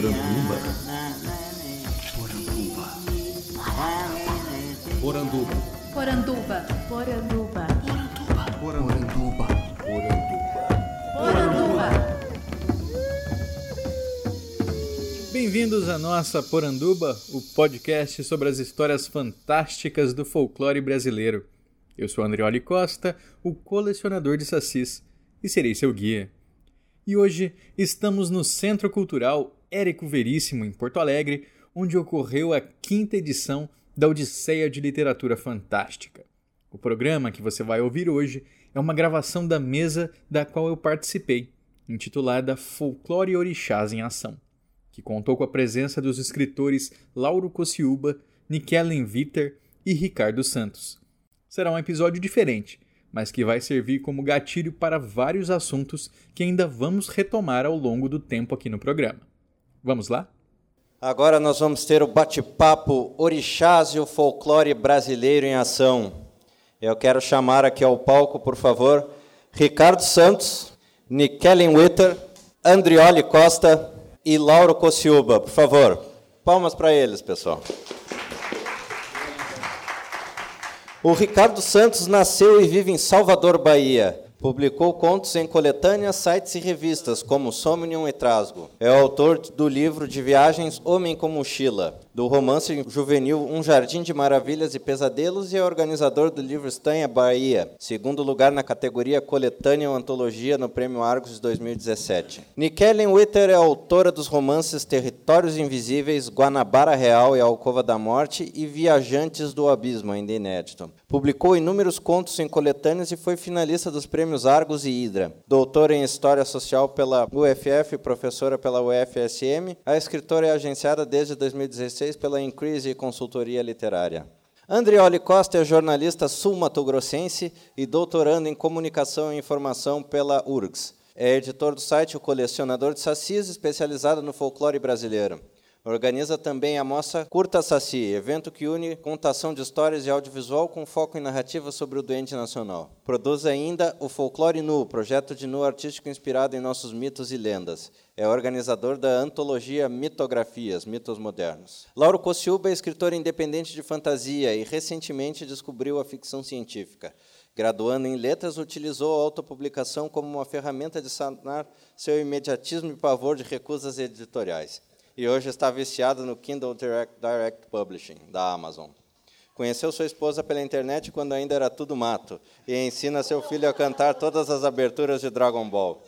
Poranduba. Poranduba. Poranduba. Poranduba. Poranduba. Poranduba. Bem-vindos à nossa Poranduba, o podcast sobre as histórias fantásticas do folclore brasileiro. Eu sou Andrioli Costa, o colecionador de sacis, e serei seu guia. E hoje estamos no Centro Cultural Érico Veríssimo, em Porto Alegre, onde ocorreu a quinta edição da Odisseia de Literatura Fantástica. O programa que você vai ouvir hoje é uma gravação da mesa da qual eu participei, intitulada Folclore e Orixás em Ação, que contou com a presença dos escritores Lauro Cociúba, Nikellen Viter e Ricardo Santos. Será um episódio diferente, mas que vai servir como gatilho para vários assuntos que ainda vamos retomar ao longo do tempo aqui no programa. Vamos lá? Agora nós vamos ter o bate-papo Orixás e o folclore brasileiro em ação. Eu quero chamar aqui ao palco, por favor, Ricardo Santos, Nikellen Witter, Andrioli Costa e Lauro Cociuba. Por favor, palmas para eles, pessoal. O Ricardo Santos nasceu e vive em Salvador, Bahia. Publicou contos em coletâneas, sites e revistas, como Somnium e Trasgo. É autor do livro de viagens Homem com Mochila, do romance juvenil Um Jardim de Maravilhas e Pesadelos e é organizador do livro Estanha Bahia, segundo lugar na categoria Coletânea ou Antologia no Prêmio Argos de 2017. Nikellen Witter é autora dos romances Territórios Invisíveis, Guanabara Real e Alcova da Morte e Viajantes do Abismo, ainda inédito. Publicou inúmeros contos em coletâneas e foi finalista dos prêmios Argos e Hidra. Doutora em História Social pela UFF e professora pela UFSM, a escritora é agenciada desde 2016 pela Increase Consultoria Literária. Andrioli Costa é jornalista sul-matogrossense e doutorando em Comunicação e Informação pela URGS. É editor do site O Colecionador de Sacis, especializado no folclore brasileiro. Organiza também a Mostra Curta Saci, evento que une contação de histórias e audiovisual com foco em narrativa sobre o doente nacional. Produz ainda o Folclore Nu, projeto de nu artístico inspirado em nossos mitos e lendas. É organizador da antologia Mitografias, Mitos Modernos. Lauro Cociuba é escritor independente de fantasia e recentemente descobriu a ficção científica. Graduando em letras, utilizou a autopublicação como uma ferramenta de sanar seu imediatismo e pavor de recusas editoriais e hoje está viciado no Kindle Direct, Direct Publishing, da Amazon. Conheceu sua esposa pela internet quando ainda era tudo mato e ensina seu filho a cantar todas as aberturas de Dragon Ball.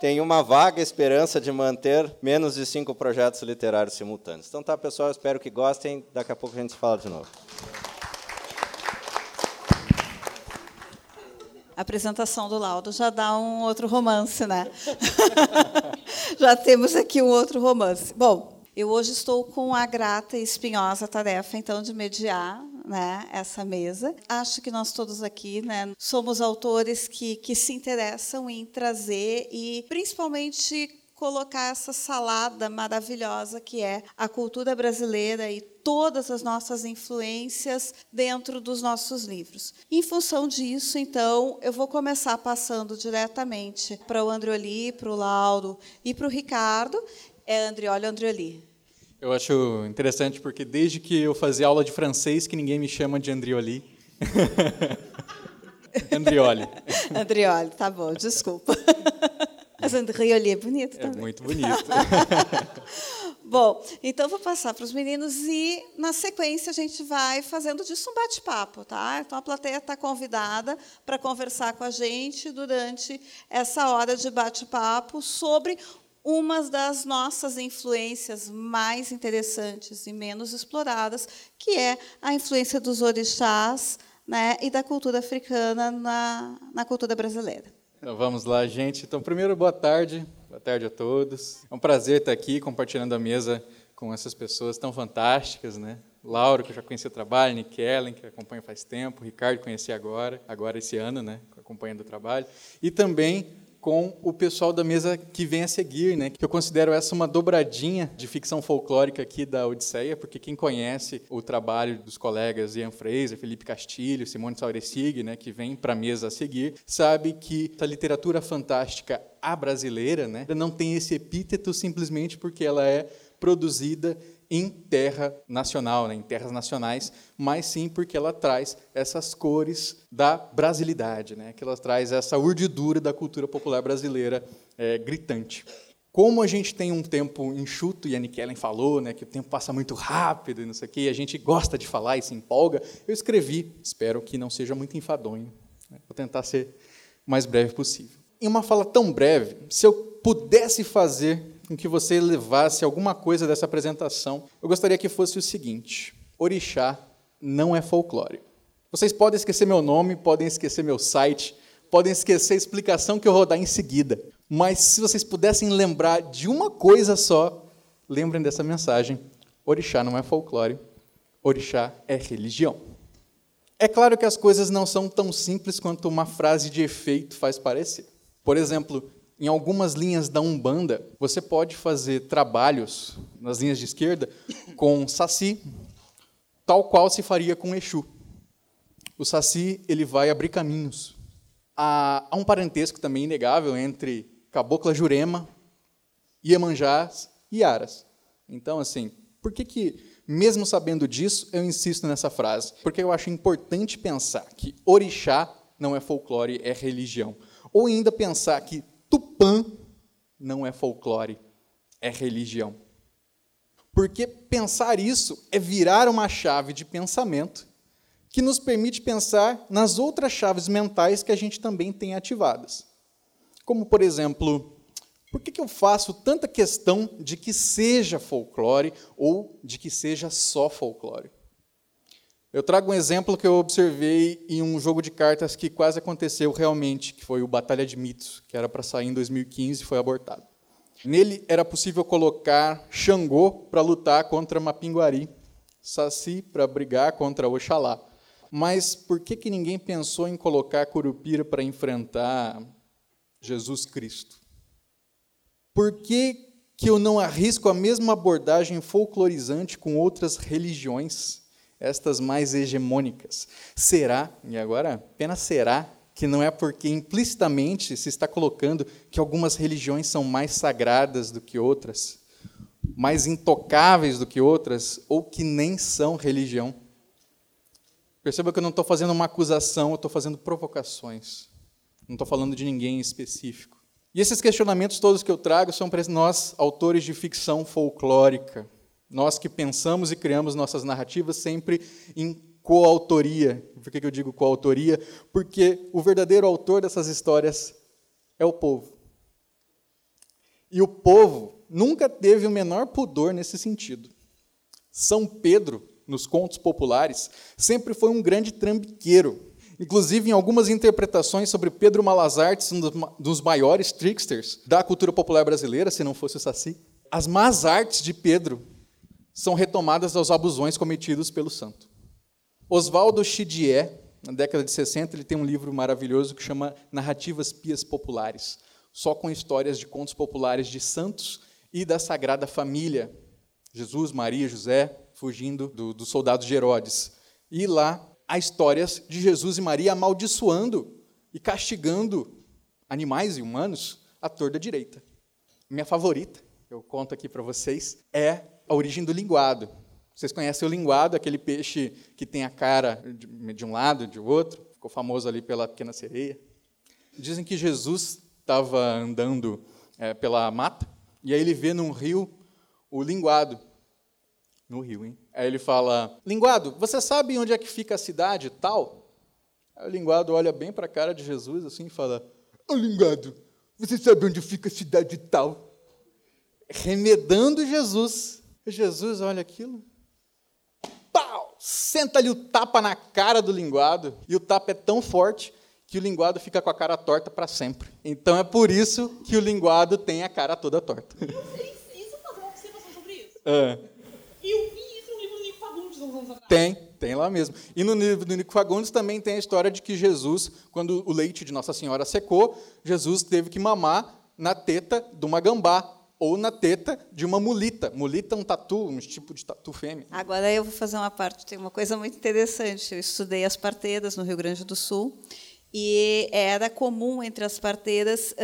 Tem uma vaga esperança de manter menos de cinco projetos literários simultâneos. Então tá, pessoal, espero que gostem. Daqui a pouco a gente fala de novo. A apresentação do Laudo já dá um outro romance, né? já temos aqui um outro romance. Bom, eu hoje estou com a grata e espinhosa tarefa, então, de mediar né, essa mesa. Acho que nós todos aqui né, somos autores que, que se interessam em trazer e, principalmente, colocar essa salada maravilhosa que é a cultura brasileira e todas as nossas influências dentro dos nossos livros. Em função disso, então, eu vou começar passando diretamente para o Andrioli, para o Lauro e para o Ricardo. É Andrioli Andrioli. Eu acho interessante porque desde que eu fazia aula de francês que ninguém me chama de Andrioli. Andrioli. Andrioli, tá bom, desculpa. Mas Andrioli é bonito também. É muito bonito. Bom, então vou passar para os meninos e, na sequência, a gente vai fazendo disso um bate-papo, tá? Então a plateia está convidada para conversar com a gente durante essa hora de bate-papo sobre uma das nossas influências mais interessantes e menos exploradas, que é a influência dos orixás né, e da cultura africana na, na cultura brasileira. Então vamos lá, gente. Então, primeiro, boa tarde. Boa tarde a todos. É um prazer estar aqui compartilhando a mesa com essas pessoas tão fantásticas, né? Laura, que eu já conheci o trabalho, Nick Ellen, que acompanha faz tempo, Ricardo conheci agora, agora esse ano, né, acompanhando o trabalho, e também com o pessoal da mesa que vem a seguir, né? Que eu considero essa uma dobradinha de ficção folclórica aqui da Odisseia, porque quem conhece o trabalho dos colegas Ian Fraser, Felipe Castilho, Simone Sauresig, né, que vem para a mesa a seguir, sabe que a literatura fantástica a brasileira, né, não tem esse epíteto simplesmente porque ela é produzida em terra nacional, né, em terras nacionais, mas sim porque ela traz essas cores da brasilidade, né, que ela traz essa urdidura da cultura popular brasileira é, gritante. Como a gente tem um tempo enxuto, e a Nikellen falou, né, que o tempo passa muito rápido e não sei o quê, e a gente gosta de falar e se empolga, eu escrevi, espero que não seja muito enfadonho, né, vou tentar ser o mais breve possível. Em uma fala tão breve, se eu pudesse fazer com que você levasse alguma coisa dessa apresentação, eu gostaria que fosse o seguinte: Orixá não é folclore. Vocês podem esquecer meu nome, podem esquecer meu site, podem esquecer a explicação que eu vou dar em seguida. Mas se vocês pudessem lembrar de uma coisa só, lembrem dessa mensagem: Orixá não é folclore, Orixá é religião. É claro que as coisas não são tão simples quanto uma frase de efeito faz parecer. Por exemplo, em algumas linhas da Umbanda, você pode fazer trabalhos nas linhas de esquerda com saci, tal qual se faria com Exu. O saci ele vai abrir caminhos. Há, há um parentesco também inegável entre Cabocla Jurema, Iemanjás e Aras. Então, assim, por que, que, mesmo sabendo disso, eu insisto nessa frase? Porque eu acho importante pensar que orixá não é folclore, é religião. Ou ainda pensar que Tupã não é folclore, é religião. Porque pensar isso é virar uma chave de pensamento que nos permite pensar nas outras chaves mentais que a gente também tem ativadas. Como, por exemplo, por que eu faço tanta questão de que seja folclore ou de que seja só folclore? Eu trago um exemplo que eu observei em um jogo de cartas que quase aconteceu realmente, que foi o Batalha de Mitos, que era para sair em 2015 e foi abortado. Nele era possível colocar Xangô para lutar contra Mapinguari, Saci para brigar contra Oxalá. Mas por que, que ninguém pensou em colocar Curupira para enfrentar Jesus Cristo? Por que, que eu não arrisco a mesma abordagem folclorizante com outras religiões? Estas mais hegemônicas. Será, e agora apenas será, que não é porque implicitamente se está colocando que algumas religiões são mais sagradas do que outras, mais intocáveis do que outras, ou que nem são religião. Perceba que eu não estou fazendo uma acusação, eu estou fazendo provocações. Não estou falando de ninguém em específico. E esses questionamentos todos que eu trago são para nós, autores de ficção folclórica, nós que pensamos e criamos nossas narrativas sempre em coautoria. Por que eu digo coautoria? Porque o verdadeiro autor dessas histórias é o povo. E o povo nunca teve o menor pudor nesse sentido. São Pedro, nos contos populares, sempre foi um grande trambiqueiro. Inclusive, em algumas interpretações sobre Pedro Malazartes, um dos maiores tricksters da cultura popular brasileira, se não fosse o Saci, as más artes de Pedro são retomadas aos abusões cometidos pelo santo. Oswaldo Chidier, na década de 60, ele tem um livro maravilhoso que chama Narrativas Pias Populares, só com histórias de contos populares de santos e da Sagrada Família, Jesus, Maria, José, fugindo do, do soldado de Herodes. E lá há histórias de Jesus e Maria amaldiçoando e castigando animais e humanos à torta direita. Minha favorita, eu conto aqui para vocês, é a origem do linguado. Vocês conhecem o linguado, aquele peixe que tem a cara de um lado, de outro, ficou famoso ali pela pequena sereia. Dizem que Jesus estava andando é, pela mata e aí ele vê num rio o linguado. No rio, hein? Aí ele fala: Linguado, você sabe onde é que fica a cidade tal? Aí o linguado olha bem para a cara de Jesus assim e fala: Ô linguado, você sabe onde fica a cidade tal? Remedando Jesus Jesus olha aquilo, pau, senta-lhe o tapa na cara do linguado, e o tapa é tão forte que o linguado fica com a cara torta para sempre. Então é por isso que o linguado tem a cara toda torta. Isso fazer uma observação sobre isso. É. Eu vi isso no livro do Nico Fagundes uns anos atrás. Tem, Tem lá mesmo. E no livro do Nico Fagundes também tem a história de que Jesus, quando o leite de Nossa Senhora secou, Jesus teve que mamar na teta de uma gambá ou na teta de uma mulita. Mulita é um tatu, um tipo de tatu fêmea. Agora eu vou fazer uma parte, tem uma coisa muito interessante. Eu estudei as parteiras no Rio Grande do Sul e era comum entre as parteiras uh,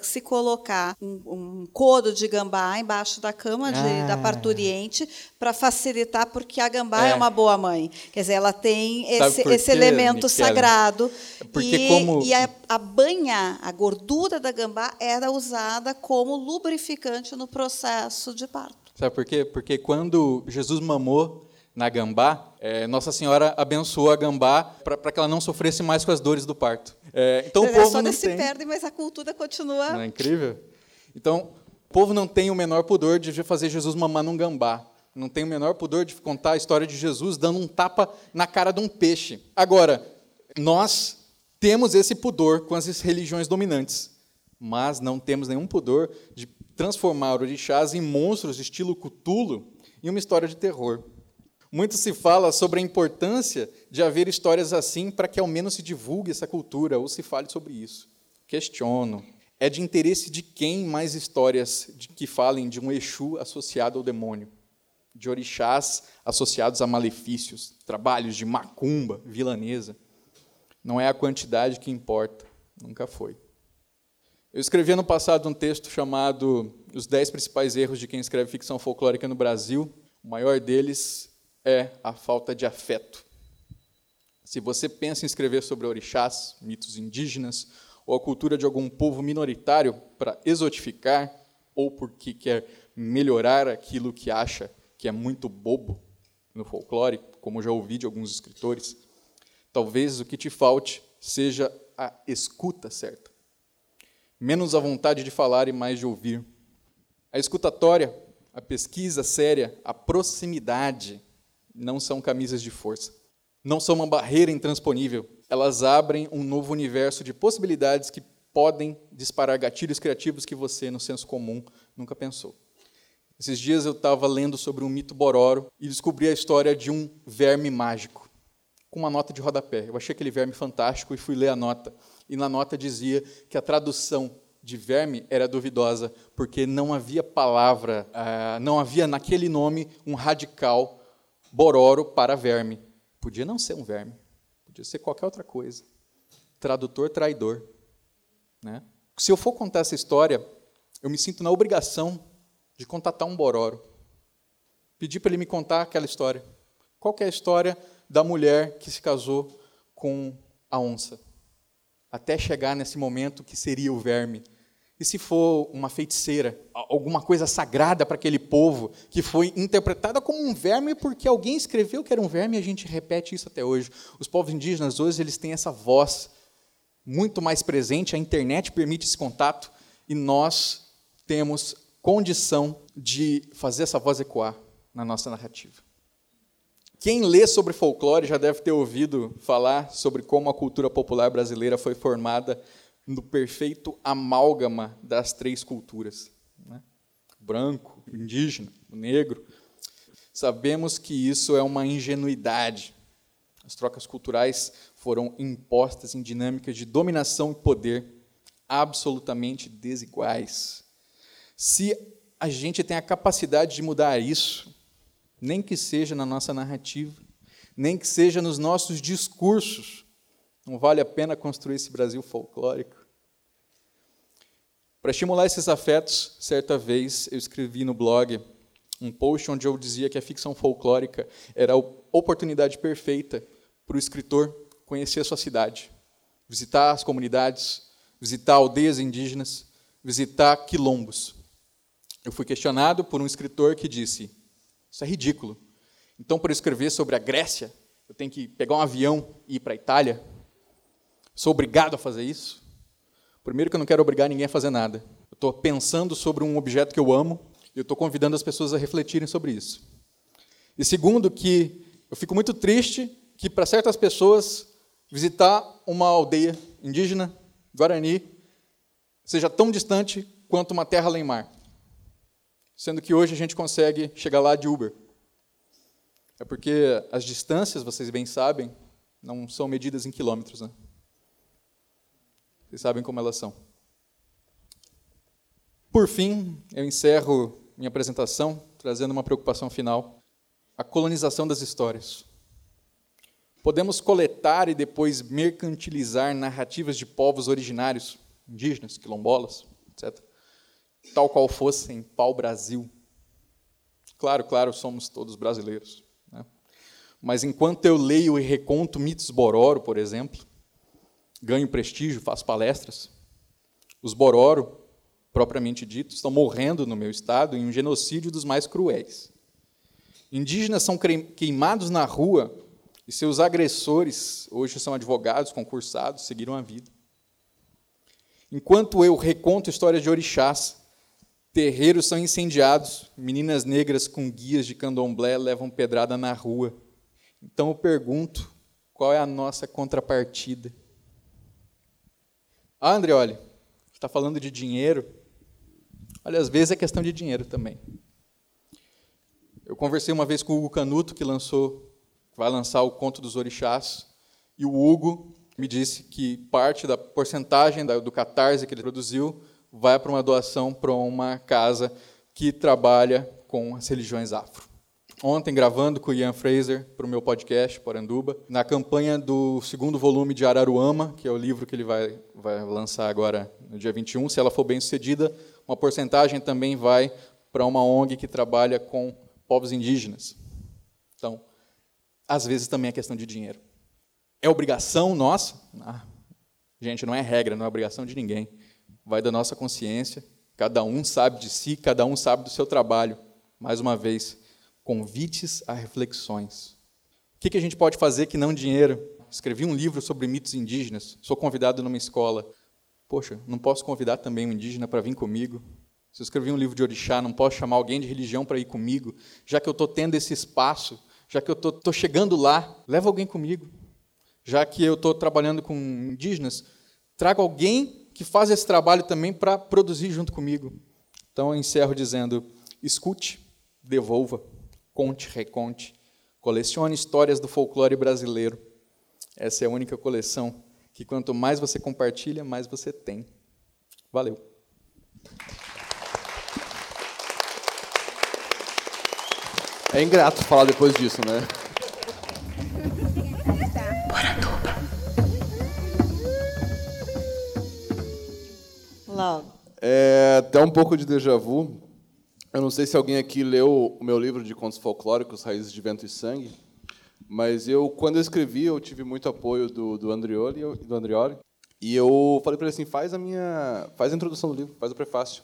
uh, se colocar um, um, couro de gambá embaixo da cama de, ah. da parturiente para facilitar, porque a gambá é. é. uma boa mãe. Quer dizer, ela tem esse, esse elemento sagrado. Porque e, como... e a, a banha, a gordura da gambá era usada como lubrificante no processo de parto. Sabe por quê? Porque quando Jesus mamou na gambá, é, Nossa Senhora abençoou a gambá para que ela não sofresse mais com as dores do parto. É, então o povo só não se tem... perde, mas a cultura continua. Não é incrível? Então, o povo não tem o menor pudor de fazer Jesus mamar num gambá. Não tem o menor pudor de contar a história de Jesus dando um tapa na cara de um peixe. Agora, nós temos esse pudor com as religiões dominantes, mas não temos nenhum pudor de transformar orixás em monstros estilo Cthulhu em uma história de terror. Muito se fala sobre a importância de haver histórias assim para que ao menos se divulgue essa cultura ou se fale sobre isso. Questiono. É de interesse de quem mais histórias que falem de um Exu associado ao demônio? De orixás associados a malefícios, trabalhos de macumba, vilanesa? Não é a quantidade que importa, nunca foi. Eu escrevi ano passado um texto chamado Os 10 Principais Erros de Quem Escreve Ficção Folclórica no Brasil. O maior deles é a falta de afeto. Se você pensa em escrever sobre orixás, mitos indígenas ou a cultura de algum povo minoritário para exotificar ou porque quer melhorar aquilo que acha que é muito bobo no folclore, como já ouvi de alguns escritores, talvez o que te falte seja a escuta certa. Menos a vontade de falar e mais de ouvir. A escutatória, a pesquisa séria, a proximidade não são camisas de força. Não são uma barreira intransponível. Elas abrem um novo universo de possibilidades que podem disparar gatilhos criativos que você, no senso comum, nunca pensou. Esses dias eu estava lendo sobre um mito bororo e descobri a história de um verme mágico, com uma nota de rodapé. Eu achei aquele verme fantástico e fui ler a nota. E na nota dizia que a tradução de verme era duvidosa, porque não havia palavra, ah, não havia naquele nome um radical bororo para verme. Podia não ser um verme, podia ser qualquer outra coisa. Tradutor traidor. Né? Se eu for contar essa história, eu me sinto na obrigação de contatar um bororo. Pedir para ele me contar aquela história. Qual é a história da mulher que se casou com a onça? Até chegar nesse momento que seria o verme. E se for uma feiticeira, alguma coisa sagrada para aquele povo, que foi interpretada como um verme porque alguém escreveu que era um verme e a gente repete isso até hoje. Os povos indígenas hoje eles têm essa voz muito mais presente, a internet permite esse contato e nós temos condição de fazer essa voz ecoar na nossa narrativa. Quem lê sobre folclore já deve ter ouvido falar sobre como a cultura popular brasileira foi formada no perfeito amálgama das três culturas: né? branco, indígena, negro. Sabemos que isso é uma ingenuidade. As trocas culturais foram impostas em dinâmicas de dominação e poder absolutamente desiguais. Se a gente tem a capacidade de mudar isso, nem que seja na nossa narrativa, nem que seja nos nossos discursos, não vale a pena construir esse Brasil folclórico? Para estimular esses afetos, certa vez eu escrevi no blog um post onde eu dizia que a ficção folclórica era a oportunidade perfeita para o escritor conhecer a sua cidade, visitar as comunidades, visitar aldeias indígenas, visitar quilombos. Eu fui questionado por um escritor que disse: Isso é ridículo. Então, para escrever sobre a Grécia, eu tenho que pegar um avião e ir para a Itália? Sou obrigado a fazer isso? Primeiro, que eu não quero obrigar ninguém a fazer nada. Eu estou pensando sobre um objeto que eu amo e eu estou convidando as pessoas a refletirem sobre isso. E segundo, que eu fico muito triste que, para certas pessoas, visitar uma aldeia indígena, Guarani, seja tão distante quanto uma terra além mar. Sendo que hoje a gente consegue chegar lá de Uber. É porque as distâncias, vocês bem sabem, não são medidas em quilômetros, né? Vocês sabem como elas são. Por fim, eu encerro minha apresentação trazendo uma preocupação final: a colonização das histórias. Podemos coletar e depois mercantilizar narrativas de povos originários, indígenas, quilombolas, etc., tal qual fossem pau-brasil. Claro, claro, somos todos brasileiros. Né? Mas enquanto eu leio e reconto mitos Bororo, por exemplo, ganho prestígio, faço palestras, os Bororo, propriamente dito, estão morrendo no meu estado em um genocídio dos mais cruéis. Indígenas são queimados na rua e seus agressores, hoje são advogados, concursados, seguiram a vida. Enquanto eu reconto histórias de orixás, terreiros são incendiados, meninas negras com guias de candomblé levam pedrada na rua. Então eu pergunto, qual é a nossa contrapartida? Ah, André, olha, está falando de dinheiro. Olha, às vezes é questão de dinheiro também. Eu conversei uma vez com o Hugo Canuto, que lançou vai lançar o Conto dos Orixás, e o Hugo me disse que parte da porcentagem do catarse que ele produziu vai para uma doação para uma casa que trabalha com as religiões afro. Ontem, gravando com o Ian Fraser para o meu podcast, Poranduba, na campanha do segundo volume de Araruama, que é o livro que ele vai, vai lançar agora no dia 21, se ela for bem sucedida, uma porcentagem também vai para uma ONG que trabalha com povos indígenas. Então, às vezes também é questão de dinheiro. É obrigação nossa? Ah, gente, não é regra, não é obrigação de ninguém. Vai da nossa consciência, cada um sabe de si, cada um sabe do seu trabalho. Mais uma vez, convites a reflexões. O que a gente pode fazer que não dinheiro? Escrevi um livro sobre mitos indígenas, sou convidado numa escola. Poxa, não posso convidar também um indígena para vir comigo? Se eu escrevi um livro de orixá, não posso chamar alguém de religião para ir comigo, já que eu estou tendo esse espaço já que eu estou chegando lá, leva alguém comigo. Já que eu estou trabalhando com indígenas, traga alguém que faz esse trabalho também para produzir junto comigo. Então eu encerro dizendo: escute, devolva, conte, reconte, colecione histórias do folclore brasileiro. Essa é a única coleção que quanto mais você compartilha, mais você tem. Valeu. É ingrato falar depois disso, né? Logo. É até um pouco de déjà vu. Eu não sei se alguém aqui leu o meu livro de contos folclóricos, Raízes de Vento e Sangue, mas eu, quando eu escrevi, eu tive muito apoio do, do Andrioli, do Andrioli, e eu falei para ele assim, faz a minha, faz a introdução do livro, faz o prefácio.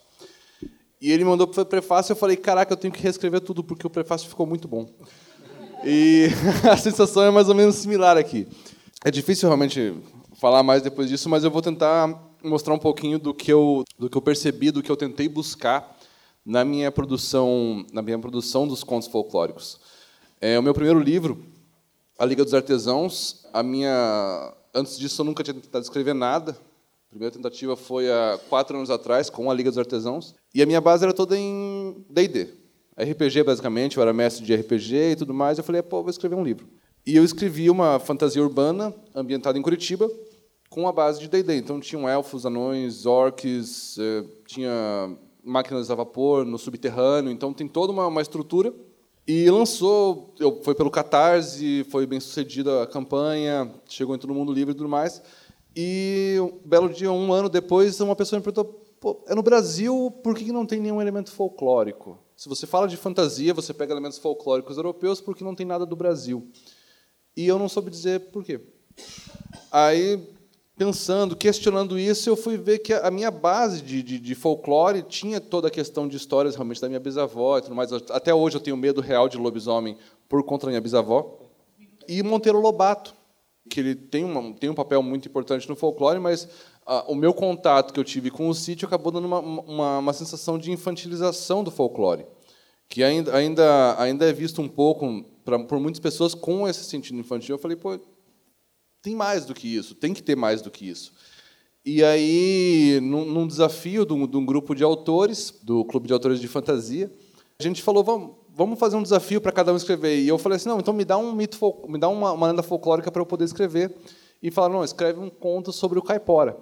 E ele mandou o prefácio, eu falei, caraca, eu tenho que reescrever tudo, porque o prefácio ficou muito bom. E a sensação é mais ou menos similar aqui. É difícil realmente falar mais depois disso, mas eu vou tentar mostrar um pouquinho do que eu, do que eu percebi, do que eu tentei buscar na minha produção, na minha produção dos contos folclóricos. É o meu primeiro livro, A Liga dos Artesãos. A minha antes disso eu nunca tinha tentado escrever nada. A primeira tentativa foi há quatro anos atrás, com a Liga dos Artesãos. E a minha base era toda em D&D. RPG, basicamente, eu era mestre de RPG e tudo mais. Eu falei, pô, vou escrever um livro. E eu escrevi uma fantasia urbana, ambientada em Curitiba, com a base de D&D. Então, tinham elfos, anões, orcs, eh, tinha máquinas a vapor no subterrâneo. Então, tem toda uma, uma estrutura. E lançou, eu, foi pelo Catarse, foi bem sucedida a campanha, chegou em todo mundo livre e tudo mais. E um belo dia, um ano depois, uma pessoa me perguntou: é no Brasil, por que não tem nenhum elemento folclórico? Se você fala de fantasia, você pega elementos folclóricos europeus, por que não tem nada do Brasil? E eu não soube dizer por quê. Aí, pensando, questionando isso, eu fui ver que a minha base de, de, de, folclore tinha toda a questão de histórias realmente da minha bisavó e tudo mais. Até hoje eu tenho medo real de lobisomem por conta da minha bisavó. E Monteiro Lobato, que ele tem, uma, tem um papel muito importante no folclore, mas ah, o meu contato que eu tive com o sítio acabou dando uma, uma, uma sensação de infantilização do folclore, que ainda, ainda, ainda é visto um pouco pra, por muitas pessoas com esse sentido infantil. Eu falei, pô, tem mais do que isso, tem que ter mais do que isso. E aí, num, num desafio de um, de um, grupo de autores, do Clube de Autores de Fantasia, a gente falou, vamos, vamos fazer um desafio para cada um escrever. E eu falei assim, não, então me dá um mito, me dá uma, uma lenda folclórica para eu poder escrever. E falaram, não, escreve um conto sobre o caipora.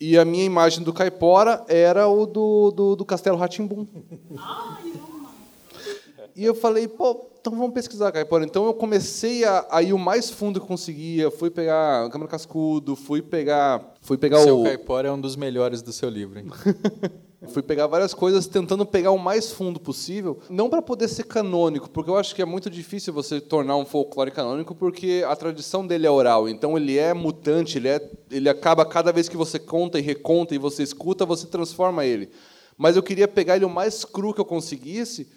E a minha imagem do caipora era o do, do, do Castelo Ratimbum. E eu falei, pô, então vamos pesquisar caipora. Então eu comecei a, a ir o mais fundo que conseguia. Fui pegar câmera cascudo, fui pegar, fui pegar seu o caipora é um dos melhores do seu livro. Hein? Fui pegar várias coisas tentando pegar o mais fundo possível, não para poder ser canônico, porque eu acho que é muito difícil você tornar um folclore canônico, porque a tradição dele é oral, então ele é mutante, ele, é, ele acaba cada vez que você conta e reconta e você escuta, você transforma ele. Mas eu queria pegar ele o mais cru que eu conseguisse,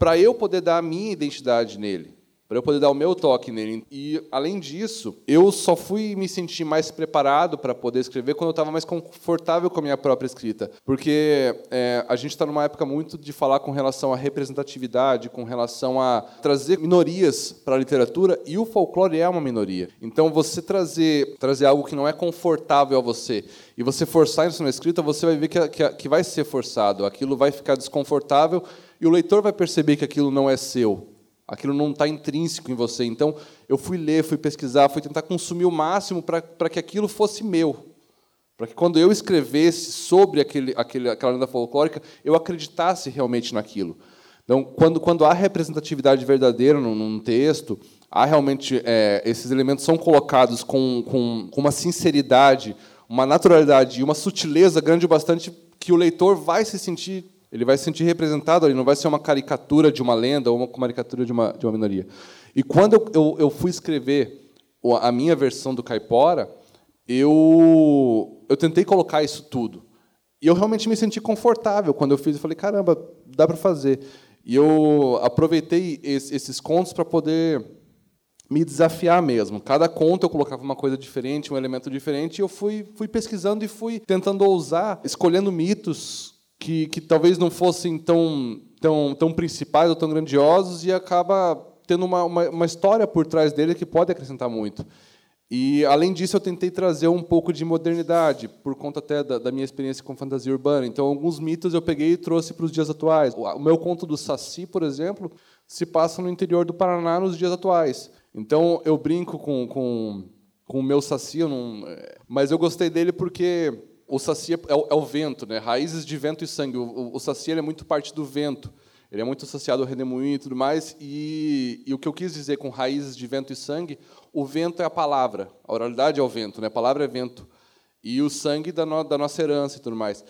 para eu poder dar a minha identidade nele para eu poder dar o meu toque nele. E, além disso, eu só fui me sentir mais preparado para poder escrever quando eu estava mais confortável com a minha própria escrita. Porque é, a gente está numa época muito de falar com relação à representatividade, com relação a trazer minorias para a literatura, e o folclore é uma minoria. Então, você trazer, trazer algo que não é confortável a você e você forçar isso na escrita, você vai ver que, que, que vai ser forçado, aquilo vai ficar desconfortável e o leitor vai perceber que aquilo não é seu. Aquilo não está intrínseco em você. Então, eu fui ler, fui pesquisar, fui tentar consumir o máximo para que aquilo fosse meu. Para que quando eu escrevesse sobre aquele, aquele, aquela lenda folclórica, eu acreditasse realmente naquilo. Então, quando, quando há representatividade verdadeira num, num texto, há realmente é, esses elementos são colocados com, com, com uma sinceridade, uma naturalidade e uma sutileza grande o bastante que o leitor vai se sentir ele vai se sentir representado ali, não vai ser uma caricatura de uma lenda ou uma caricatura de uma, de uma minoria. E quando eu, eu, eu fui escrever a minha versão do Caipora, eu, eu tentei colocar isso tudo. E eu realmente me senti confortável quando eu fiz. Eu falei, caramba, dá para fazer. E eu aproveitei esses contos para poder me desafiar mesmo. Cada conto eu colocava uma coisa diferente, um elemento diferente, e eu fui, fui pesquisando e fui tentando ousar, escolhendo mitos que, que talvez não fossem tão, tão, tão principais ou tão grandiosos e acaba tendo uma, uma, uma história por trás dele que pode acrescentar muito. E, além disso, eu tentei trazer um pouco de modernidade, por conta até da, da, minha experiência com fantasia urbana. Então, alguns mitos eu peguei e trouxe para os dias atuais. O meu conto do Saci, por exemplo, se passa no interior do Paraná nos dias atuais. Então, eu brinco com, com, com o meu Saci, eu não, é, mas eu gostei dele porque o saci é, é, o, vento, né? raízes de vento e sangue. O, o, o saci é muito parte do vento. Ele é muito associado ao redemoinho e tudo mais. E, e, o que eu quis dizer com raízes de vento e sangue, o vento é a palavra. A oralidade é o vento, né? a palavra é vento. E o sangue da, no, da nossa herança e tudo mais.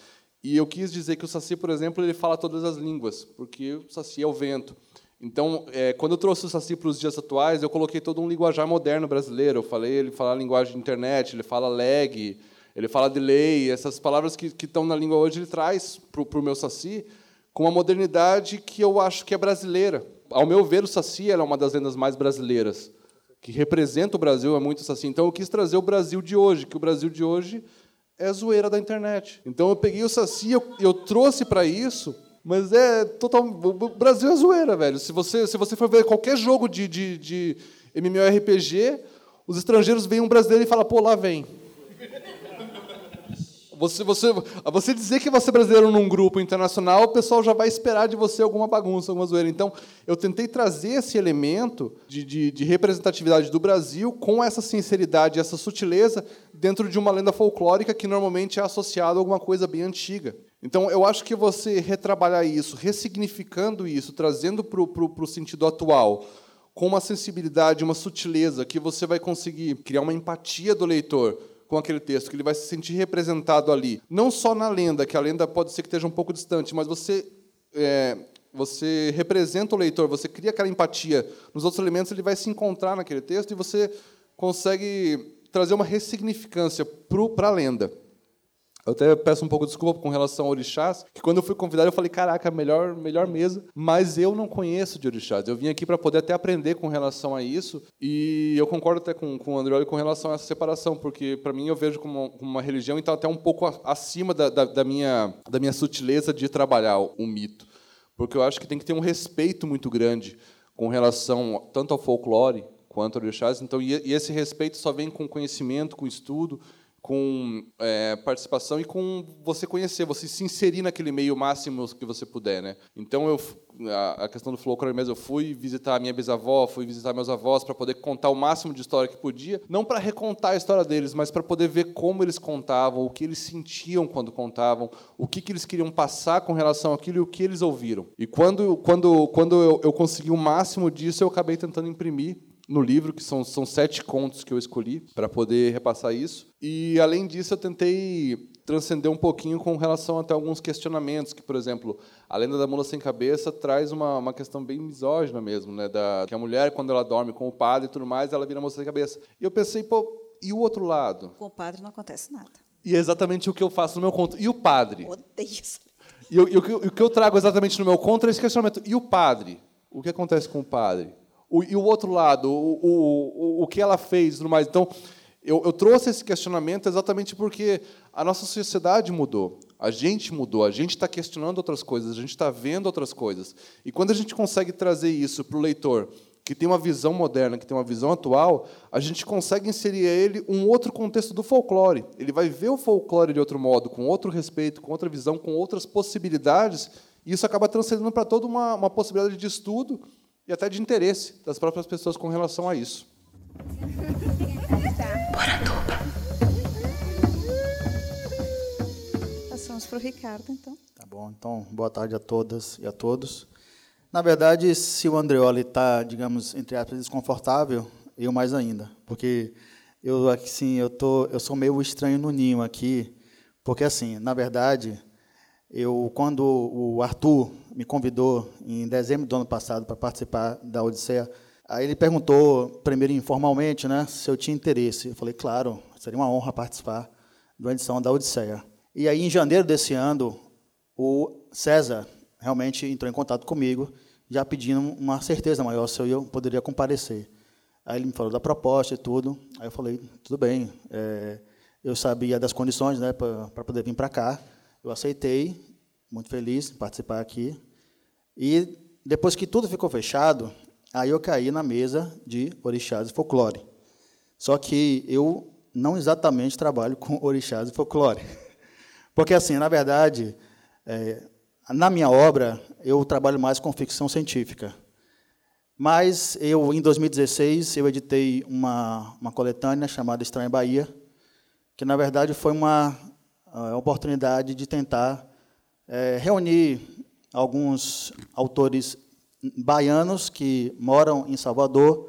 E eu quis dizer que o saci, por exemplo, ele fala todas as línguas, porque o saci é o vento. Então, é, quando eu trouxe o Saci para os dias atuais, eu coloquei todo um linguajar moderno brasileiro. Eu falei, ele fala a linguagem de internet, ele fala leg, ele fala de lei, essas palavras que, que estão na língua hoje, ele traz para o meu Saci com uma modernidade que eu acho que é brasileira. Ao meu ver, o Saci é uma das lendas mais brasileiras, que representa o Brasil, é muito Saci. Então eu quis trazer o Brasil de hoje, que o Brasil de hoje é a zoeira da internet. Então eu peguei o Saci, eu, eu trouxe para isso, mas é total. O Brasil é zoeira, velho. Se você, se você for ver qualquer jogo de, de, de MMORPG, os estrangeiros veem um brasileiro e falam, pô, lá vem. Você, você, você dizer que você é brasileiro num grupo internacional, o pessoal já vai esperar de você alguma bagunça, alguma zoeira. Então, eu tentei trazer esse elemento de, de, de representatividade do Brasil com essa sinceridade, essa sutileza, dentro de uma lenda folclórica que normalmente é associada a alguma coisa bem antiga. Então, eu acho que você retrabalhar isso, ressignificando isso, trazendo para o sentido atual, com uma sensibilidade, uma sutileza, que você vai conseguir criar uma empatia do leitor com aquele texto, que ele vai se sentir representado ali. Não só na lenda, que a lenda pode ser que esteja um pouco distante, mas você é, você representa o leitor, você cria aquela empatia nos outros elementos, ele vai se encontrar naquele texto e você consegue trazer uma ressignificância para a lenda. Eu até peço um pouco de desculpa com relação a orixás, que quando eu fui convidado eu falei, caraca, melhor, melhor mesa, mas eu não conheço de orixás. Eu vim aqui para poder até aprender com relação a isso, e eu concordo até com, com o André com relação a essa separação, porque para mim eu vejo como, uma religião e está até um pouco acima da, da, da, minha, da minha sutileza de trabalhar o mito. Porque eu acho que tem que ter um respeito muito grande com relação tanto ao folclore quanto ao orixás. Então, e esse respeito só vem com conhecimento, com estudo, com é, participação e com você conhecer, você se inserir naquele meio máximo que você puder, né? Então eu a, questão do folclore mesmo, eu fui visitar a minha bisavó, fui visitar meus avós para poder contar o máximo de história que podia, não para recontar a história deles, mas para poder ver como eles contavam, o que eles sentiam quando contavam, o que, que eles queriam passar com relação àquilo e o que eles ouviram. E quando, quando, quando eu, eu consegui o máximo disso, eu acabei tentando imprimir no livro, que são, são sete contos que eu escolhi para poder repassar isso. E, além disso, eu tentei transcender um pouquinho com relação até alguns questionamentos, que, por exemplo, a lenda da mula sem cabeça traz uma, uma questão bem misógina mesmo, né? Da, que a mulher, quando ela dorme com o padre e tudo mais, ela vira mula sem cabeça. E eu pensei, pô, e o outro lado? Com o padre não acontece nada. E é exatamente o que eu faço no meu conto. E o padre? Odeio isso. E, eu, e o, que, o que eu trago exatamente no meu conto é esse questionamento. E o padre? O que acontece com o padre? O, e o outro lado? O, o, o, que ela fez e tudo mais? Então, eu, eu trouxe esse questionamento exatamente porque a nossa sociedade mudou. A gente mudou, a gente está questionando outras coisas, a gente está vendo outras coisas. E quando a gente consegue trazer isso para o leitor, que tem uma visão moderna, que tem uma visão atual, a gente consegue inserir a ele um outro contexto do folclore. Ele vai ver o folclore de outro modo, com outro respeito, com outra visão, com outras possibilidades, e isso acaba transcendendo para toda uma, uma possibilidade de estudo e até de interesse das próprias pessoas com relação a isso. Passamos para o Ricardo, então. Tá bom, então, boa tarde a todas e a todos. Na verdade, se o Andreoli está, digamos, entre aspas, desconfortável, eu mais ainda, porque eu assim, eu tô, eu sou meio estranho no ninho aqui, porque assim, na verdade, eu quando o Arthur me convidou em dezembro do ano passado para participar da Odisseia, aí ele perguntou primeiro informalmente, né, se eu tinha interesse. Eu falei, claro, seria uma honra participar da edição da Odisseia. E aí em janeiro desse ano, o César realmente entrou em contato comigo, já pedindo uma certeza maior se eu poderia comparecer. Aí ele me falou da proposta e tudo. Aí eu falei, tudo bem. É, eu sabia das condições né, para poder vir para cá. Eu aceitei, muito feliz em participar aqui. E depois que tudo ficou fechado, aí eu caí na mesa de orixás e folclore. Só que eu não exatamente trabalho com orixás e folclore. Porque, assim, na verdade, é, na minha obra, eu trabalho mais com ficção científica. Mas eu, em 2016, eu editei uma, uma coletânea chamada Estranha Bahia, que na verdade foi uma oportunidade de tentar é, reunir alguns autores baianos que moram em Salvador,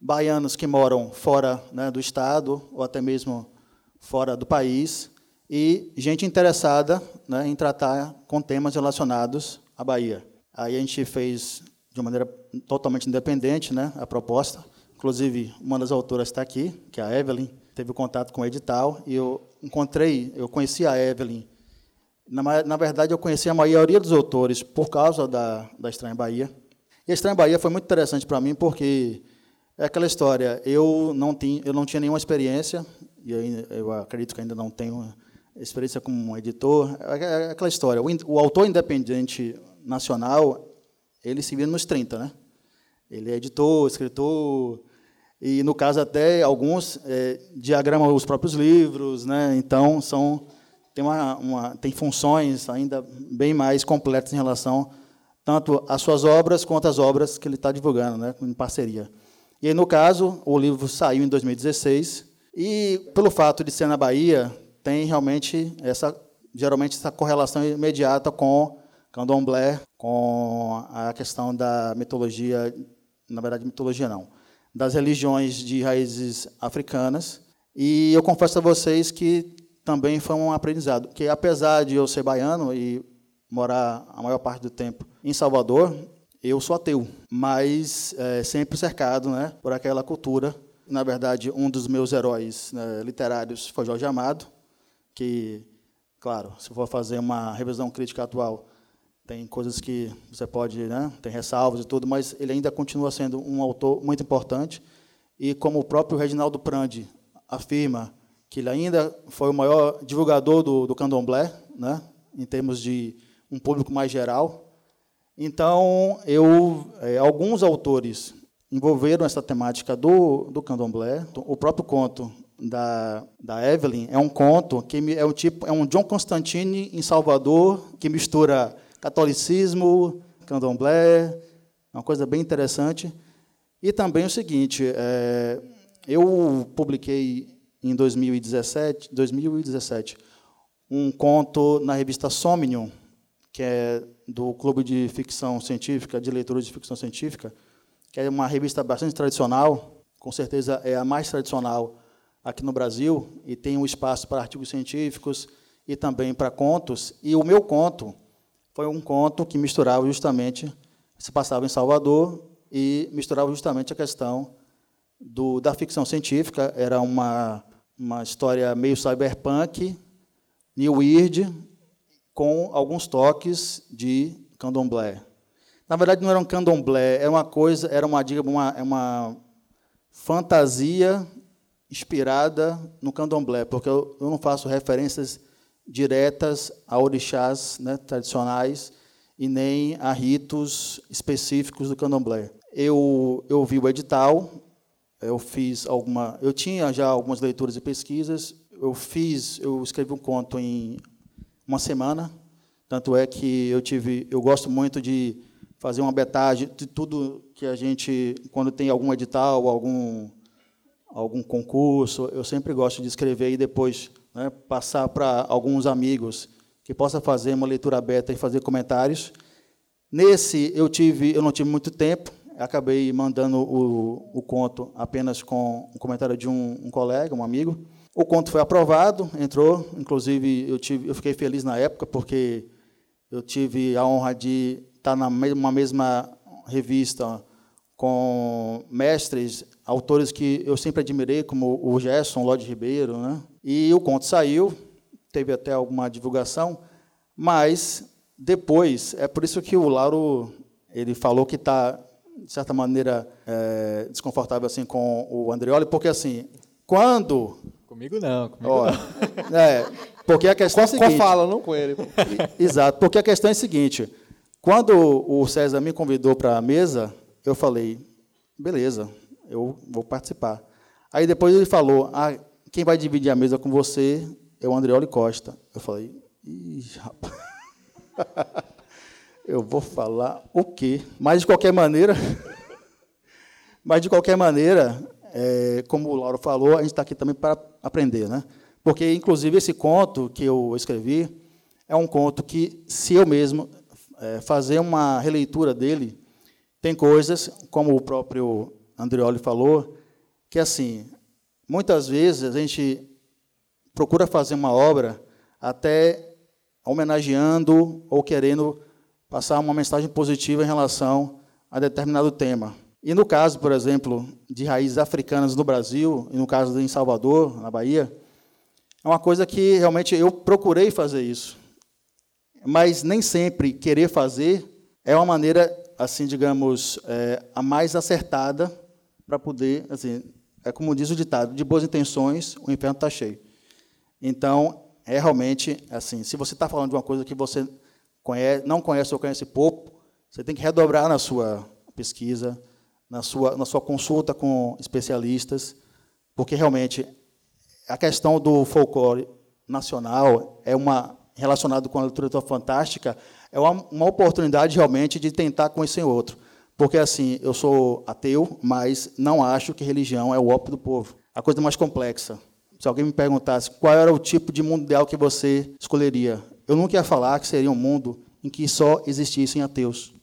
baianos que moram fora né, do estado ou até mesmo fora do país, e gente interessada né, em tratar com temas relacionados à Bahia. Aí a gente fez de maneira totalmente independente né, a proposta. Inclusive, uma das autoras está aqui, que é a Evelyn, teve contato com o edital, e eu encontrei, eu conheci a Evelyn. Na, na verdade, eu conheci a maioria dos autores por causa da, da Estranha Bahia. E a Estranha Bahia foi muito interessante para mim, porque é aquela história, eu não, tinha, eu não tinha nenhuma experiência, e eu acredito que ainda não tenho experiência como editor, é, é aquela história. O, o, autor independente nacional, ele se vira nos 30, né? Ele é editor, escritor, e no caso até alguns é, diagramam os próprios livros, né? Então são tem uma, uma, tem funções ainda bem mais completas em relação tanto às suas obras quanto às obras que ele está divulgando, né? Em parceria. E aí, no caso, o livro saiu em 2016 e pelo fato de ser na Bahia tem realmente essa geralmente essa correlação imediata com candomblé, com a questão da mitologia, na verdade mitologia não, das religiões de raízes africanas. E eu confesso a vocês que também foi um aprendizado, que apesar de eu ser baiano e morar a maior parte do tempo em Salvador, eu sou ateu, mas é, sempre cercado né, por aquela cultura. Na verdade, um dos meus heróis né, literários foi Jorge Amado, que, claro, se for fazer uma revisão crítica atual, tem coisas que você pode, né, tem ressalvas e tudo, mas ele ainda continua sendo um autor muito importante. E como o próprio Reginaldo Prandi afirma, que ele ainda foi o maior divulgador do, do candomblé, né, em termos de um público mais geral. Então, eu, é, alguns autores envolveram essa temática do, do candomblé. O próprio conto da, da Evelyn é um conto que é um tipo é um John Constantine em Salvador que mistura catolicismo, candomblé, uma coisa bem interessante. E também o seguinte, é, eu publiquei em 2017, 2017 um conto na revista Somnium, que é do Clube de Ficção Científica, de Leitura de Ficção Científica, que é uma revista bastante tradicional, com certeza é a mais tradicional aqui no Brasil, e tem um espaço para artigos científicos e também para contos. E o meu conto foi um conto que misturava justamente, se passava em Salvador, e misturava justamente a questão do, da ficção científica. Era uma, uma história meio cyberpunk, New Weird, com alguns toques de candomblé. Na verdade, não era um candomblé, era uma coisa, era uma, diga, uma, é uma fantasia inspirada no candomblé, porque eu, eu não faço referências diretas a orixás né, tradicionais e nem a ritos específicos do candomblé. Eu, eu vi o edital, eu fiz alguma, eu tinha já algumas leituras e pesquisas, eu fiz, eu escrevi um conto em uma semana, tanto é que eu tive, eu gosto muito de fazer uma betagem de tudo que a gente, quando tem algum edital, algum algum concurso, eu sempre gosto de escrever e depois né, passar para alguns amigos que possa fazer uma leitura aberta e fazer comentários. Nesse eu tive, eu não tive muito tempo, acabei mandando o, o conto apenas com um comentário de um, um, colega, um amigo. O conto foi aprovado, entrou, inclusive eu tive, eu fiquei feliz na época porque eu tive a honra de estar na mesma, mesma revista com mestres, autores que eu sempre admirei, como o Gerson Lodi Ribeiro, né? E o conto saiu, teve até alguma divulgação, mas depois, é por isso que o Lauro ele falou que está de certa maneira, é, desconfortável assim com o Andreoli, porque assim, quando comigo não, comigo ó, não. É, porque a questão com, é a seguinte, com a fala, não com ele. Exato, porque a questão é a seguinte, quando o César me convidou para a mesa, eu falei, beleza, eu vou participar. Aí depois ele falou, ah, quem vai dividir a mesa com você é o Andreoli Costa. Eu falei, ih, rapaz. eu vou falar o quê? Mas, de qualquer maneira, mas, de qualquer maneira, é, como o Lauro falou, a gente está aqui também para aprender. Né? Porque, inclusive, esse conto que eu escrevi é um conto que, se eu mesmo é, fazer uma releitura dele, tem coisas, como o próprio Andreoli falou, que, assim, muitas vezes a gente procura fazer uma obra até homenageando ou querendo passar uma mensagem positiva em relação a determinado tema. E no caso, por exemplo, de raízes africanas no Brasil, e no caso em Salvador, na Bahia, é uma coisa que realmente eu procurei fazer isso. Mas nem sempre querer fazer é uma maneira, assim, digamos, é, a mais acertada para poder, assim, é como diz o ditado, de boas intenções o inferno está cheio. Então, é realmente assim, se você está falando de uma coisa que você conhece, não conhece ou conhece pouco, você tem que redobrar na sua pesquisa, na sua, na sua consulta com especialistas, porque realmente a questão do folclore nacional é uma relacionado com a literatura fantástica é uma, uma oportunidade realmente de tentar conhecer outro, porque assim eu sou ateu, mas não acho que religião é o ópio do povo. A coisa mais complexa. Se alguém me perguntasse qual era o tipo de mundo ideal que você escolheria, eu nunca ia falar que seria um mundo em que só existissem ateus.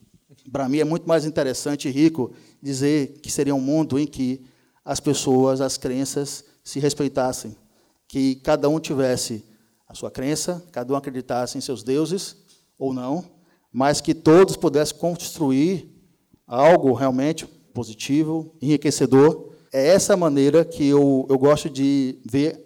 Para mim é muito mais interessante e rico dizer que seria um mundo em que as pessoas, as crenças se respeitassem, que cada um tivesse a sua crença, cada um acreditasse em seus deuses ou não, mas que todos pudessem construir algo realmente positivo, enriquecedor. É essa maneira que eu, eu gosto de ver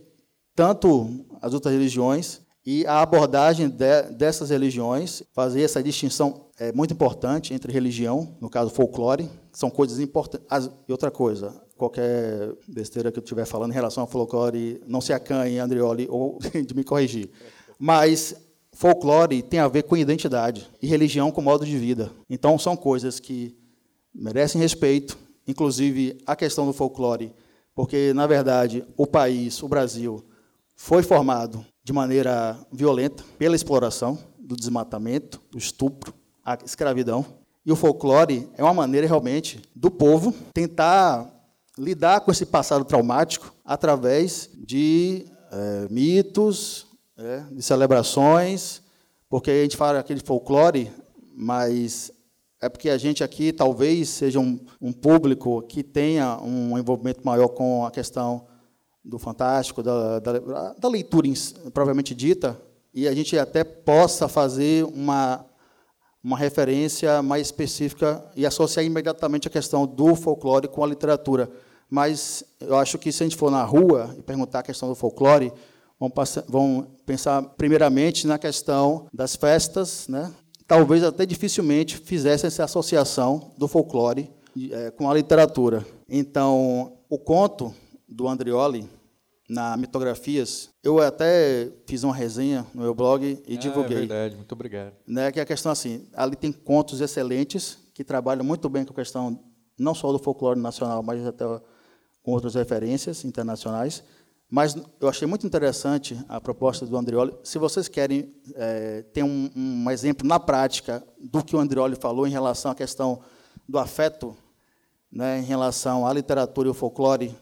tanto as outras religiões e a abordagem de, dessas religiões, fazer essa distinção é muito importante entre religião, no caso folclore, são coisas importantes. E outra coisa, qualquer besteira que eu estiver falando em relação ao folclore, não se acanhe, Andrioli, ou de me corrigir. Mas folclore tem a ver com identidade e religião com modo de vida. Então são coisas que merecem respeito, inclusive a questão do folclore, porque na verdade o país, o Brasil, foi formado de maneira violenta pela exploração, do desmatamento, do estupro, a escravidão. e o folclore é uma maneira realmente do povo tentar lidar com esse passado traumático através de é, mitos, é, de celebrações, porque a gente fala aquele folclore, mas é porque a gente aqui talvez seja um, um, público que tenha um envolvimento maior com a questão do fantástico, da, da, da leitura propriamente dita, e a gente até possa fazer uma, uma referência mais específica e associar imediatamente a questão do folclore com a literatura. Mas eu acho que se a gente for na rua e perguntar a questão do folclore, vão, passar, vão pensar primeiramente na questão das festas, né? talvez até dificilmente fizessem essa associação do folclore é, com a literatura. Então, o conto do Andrioli, na Mitografias, eu até fiz uma resenha no meu blog e ah, divulguei. É verdade, muito obrigado. Né, que é a questão assim, ali tem contos excelentes que trabalham muito bem com a questão não só do folclore nacional, mas até com outras referências internacionais. Mas eu achei muito interessante a proposta do Andrioli. Se vocês querem é, ter um, um, exemplo na prática do que o Andrioli falou em relação à questão do afeto, né, em relação à literatura e ao folclore,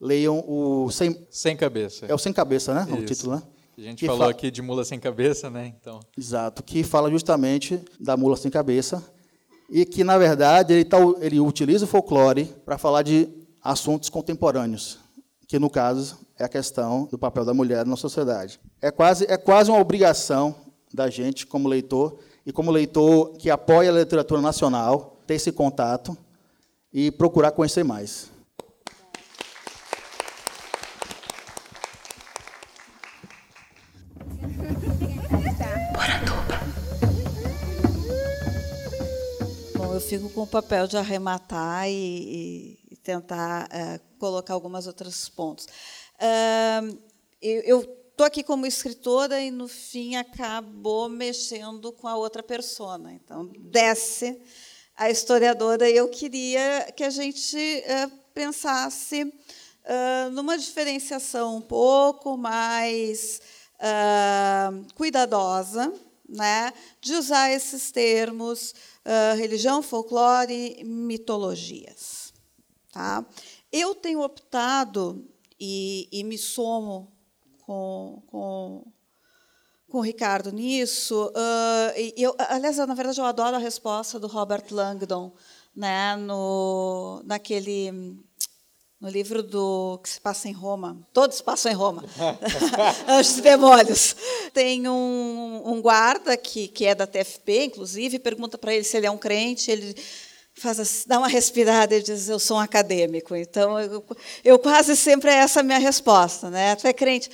leiam o Sem, sem Cabeça. É o Sem Cabeça, né? Isso. O título, né? A gente que falou fa... aqui de Mula Sem Cabeça, né? Então. Exato, que fala justamente da mula sem cabeça e que, na verdade, ele, tá, ele utiliza o folclore para falar de assuntos contemporâneos, que, no caso, é a questão do papel da mulher na sociedade. É quase, é quase uma obrigação da gente, como leitor, e como leitor que apoia a literatura nacional, ter esse contato e procurar conhecer mais. Fico com o papel de arrematar e, e tentar é, colocar alguns outros pontos eu estou aqui como escritora e, no fim, acabou mexendo com a outra persona. Então, desce a historiadora e eu queria que a gente uh, pensasse uh, numa diferenciação um pouco mais uh, cuidadosa né, de usar esses termos religião, folclore, mitologias. Tá? Eu tenho optado e, e me somo com, com, com o Ricardo nisso. Uh, eu, aliás, na verdade, eu adoro a resposta do Robert Langdon né, no, naquele no livro do que se passa em Roma, todos passam em Roma, Anjos e Demônios. Tem um, um, guarda que, que é da TFP, inclusive, pergunta para ele se ele é um crente. Ele faz assim, dá uma respirada e diz: Eu sou um acadêmico. Então, eu, eu quase sempre é essa a minha resposta. Né? Tu é crente?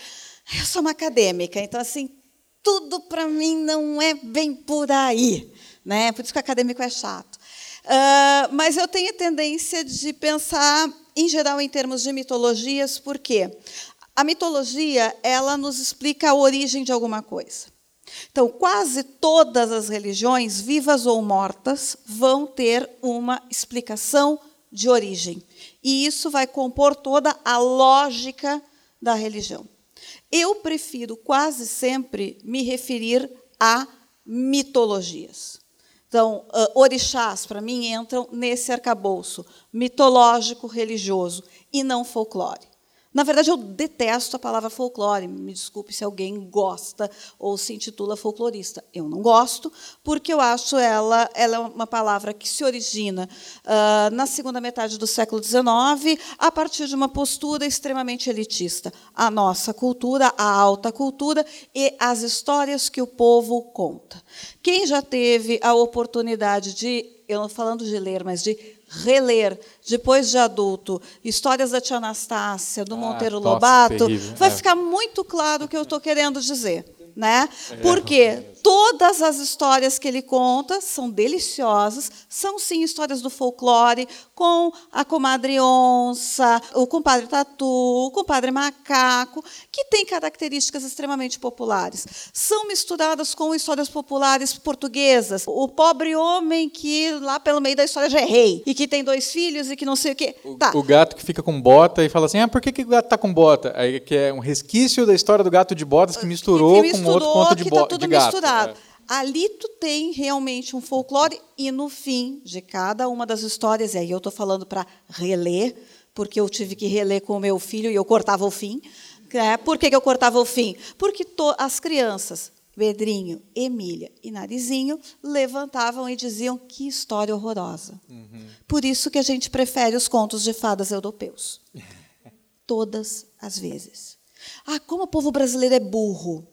Eu sou uma acadêmica. Então, assim, tudo para mim não é bem por aí. Né? Por isso que o acadêmico é chato. Uh, mas eu tenho tendência de pensar, em geral, em termos de mitologias, porque a mitologia ela nos explica a origem de alguma coisa. Então, quase todas as religiões, vivas ou mortas, vão ter uma explicação de origem. E isso vai compor toda a lógica da religião. Eu prefiro quase sempre me referir a mitologias. Então, uh, orixás, para mim, entram nesse arcabouço mitológico religioso e não folclore. Na verdade, eu detesto a palavra folclore. Me desculpe se alguém gosta ou se intitula folclorista. Eu não gosto, porque eu acho ela, ela é uma palavra que se origina uh, na segunda metade do século XIX, a partir de uma postura extremamente elitista. A nossa cultura, a alta cultura e as histórias que o povo conta. Quem já teve a oportunidade de, eu não falando de ler, mas de reler, depois de adulto, histórias da tia Anastácia, do ah, Monteiro Lobato, vai é. ficar muito claro o que eu estou querendo dizer. Né? É. Porque todas as histórias que ele conta são deliciosas, são sim histórias do folclore, com a comadre onça, o compadre tatu, o compadre macaco, que têm características extremamente populares. São misturadas com histórias populares portuguesas. O pobre homem que lá pelo meio da história já é rei e que tem dois filhos e que não sei o quê. O, tá. o gato que fica com bota e fala assim: "Ah, por que, que o gato está com bota?" Aí que é um resquício da história do gato de botas que misturou, que misturou com outro conto de, bo tá tudo de gato. misturado. É. Ali tu tem realmente um folclore e no fim de cada uma das histórias, e aí eu estou falando para reler, porque eu tive que reler com o meu filho e eu cortava o fim. É, por que, que eu cortava o fim? Porque to, as crianças, Pedrinho, Emília e Narizinho, levantavam e diziam que história horrorosa. Uhum. Por isso que a gente prefere os contos de fadas europeus. Todas as vezes. Ah, como o povo brasileiro é burro.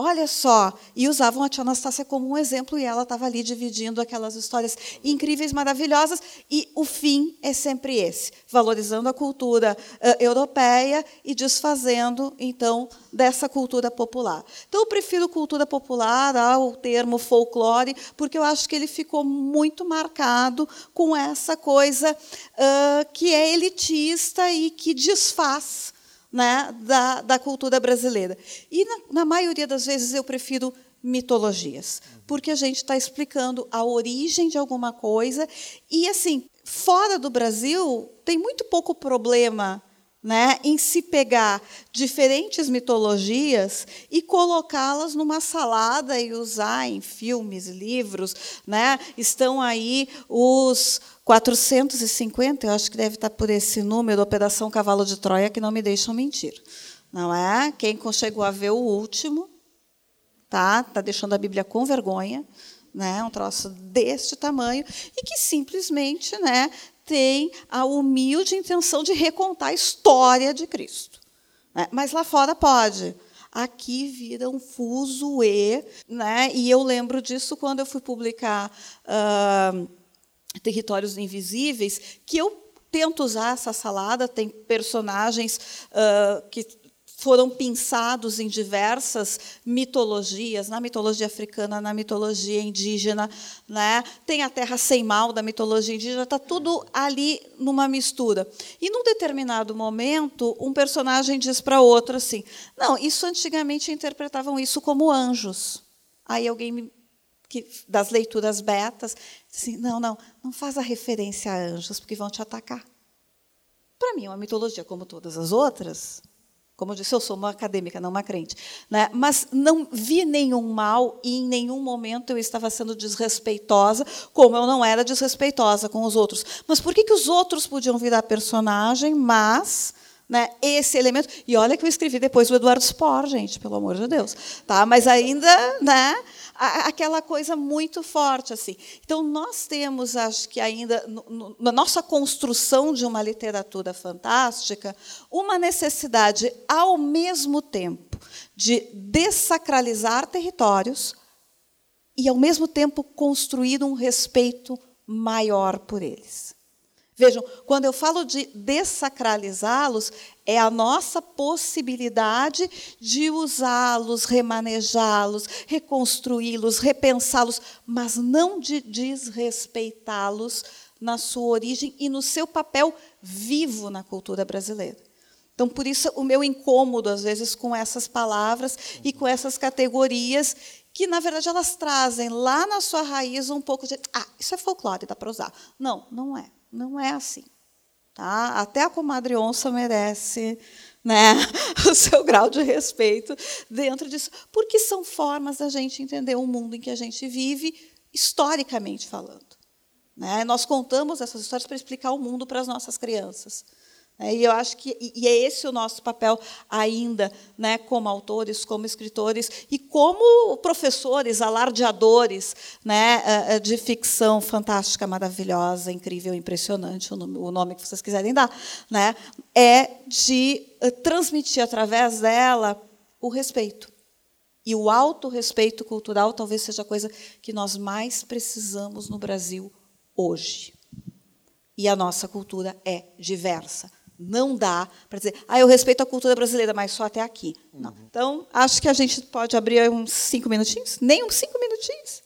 Olha só, e usavam a tia Anastácia como um exemplo, e ela estava ali dividindo aquelas histórias incríveis, maravilhosas, e o fim é sempre esse: valorizando a cultura uh, europeia e desfazendo, então, dessa cultura popular. Então, eu prefiro cultura popular ao termo folclore, porque eu acho que ele ficou muito marcado com essa coisa uh, que é elitista e que desfaz né, da, da cultura brasileira. E, na, na maioria das vezes, eu prefiro mitologias, porque a gente está explicando a origem de alguma coisa. E, assim, fora do Brasil, tem muito pouco problema né, em se pegar diferentes mitologias e colocá-las numa salada e usar em filmes, livros. Né? Estão aí os 450, eu acho que deve estar por esse número, Operação Cavalo de Troia, que não me deixam mentir. Não é? Quem chegou a ver o último, tá? Tá deixando a Bíblia com vergonha, né? Um troço deste tamanho e que simplesmente, né, tem a humilde intenção de recontar a história de Cristo. Né? Mas lá fora pode. Aqui vira um fuso-e, né? E eu lembro disso quando eu fui publicar uh, territórios invisíveis, que eu tento usar essa salada, tem personagens uh, que foram pensados em diversas mitologias, na mitologia africana, na mitologia indígena, né? tem a terra sem mal da mitologia indígena, está tudo ali numa mistura. E num determinado momento, um personagem diz para outro assim: Não, isso antigamente interpretavam isso como anjos. Aí alguém que, das leituras betas, assim, não, não, não faz a referência a anjos, porque vão te atacar. Para mim, é uma mitologia como todas as outras. Como eu disse, eu sou uma acadêmica, não uma crente. Né? Mas não vi nenhum mal e em nenhum momento eu estava sendo desrespeitosa, como eu não era desrespeitosa com os outros. Mas por que, que os outros podiam virar personagem, mas né, esse elemento. E olha que eu escrevi depois o Eduardo Spor, gente, pelo amor de Deus. Tá? Mas ainda, né, aquela coisa muito forte assim. Então nós temos, acho que ainda no, no, na nossa construção de uma literatura fantástica, uma necessidade ao mesmo tempo de dessacralizar territórios e ao mesmo tempo construir um respeito maior por eles. Vejam, quando eu falo de dessacralizá-los, é a nossa possibilidade de usá-los, remanejá-los, reconstruí-los, repensá-los, mas não de desrespeitá-los na sua origem e no seu papel vivo na cultura brasileira. Então, por isso, o meu incômodo, às vezes, com essas palavras e com essas categorias, que, na verdade, elas trazem lá na sua raiz um pouco de. Ah, isso é folclore, dá para usar. Não, não é. Não é assim. Tá? Até a comadre onça merece né, o seu grau de respeito dentro disso, porque são formas da gente entender o mundo em que a gente vive, historicamente falando. Né? Nós contamos essas histórias para explicar o mundo para as nossas crianças. É, e eu acho que e é esse o nosso papel ainda, né, como autores, como escritores e como professores, alardeadores, né, é, é, de ficção fantástica, maravilhosa, incrível, impressionante, o nome, que vocês quiserem dar, né, é de transmitir através dela o respeito. E o autorrespeito cultural talvez seja a coisa que nós mais precisamos no Brasil hoje. E a nossa cultura é diversa não dá para dizer, ah, eu respeito a cultura brasileira, mas só até aqui. Não. Então, acho que a gente pode abrir uns cinco minutinhos? Nem uns cinco minutinhos?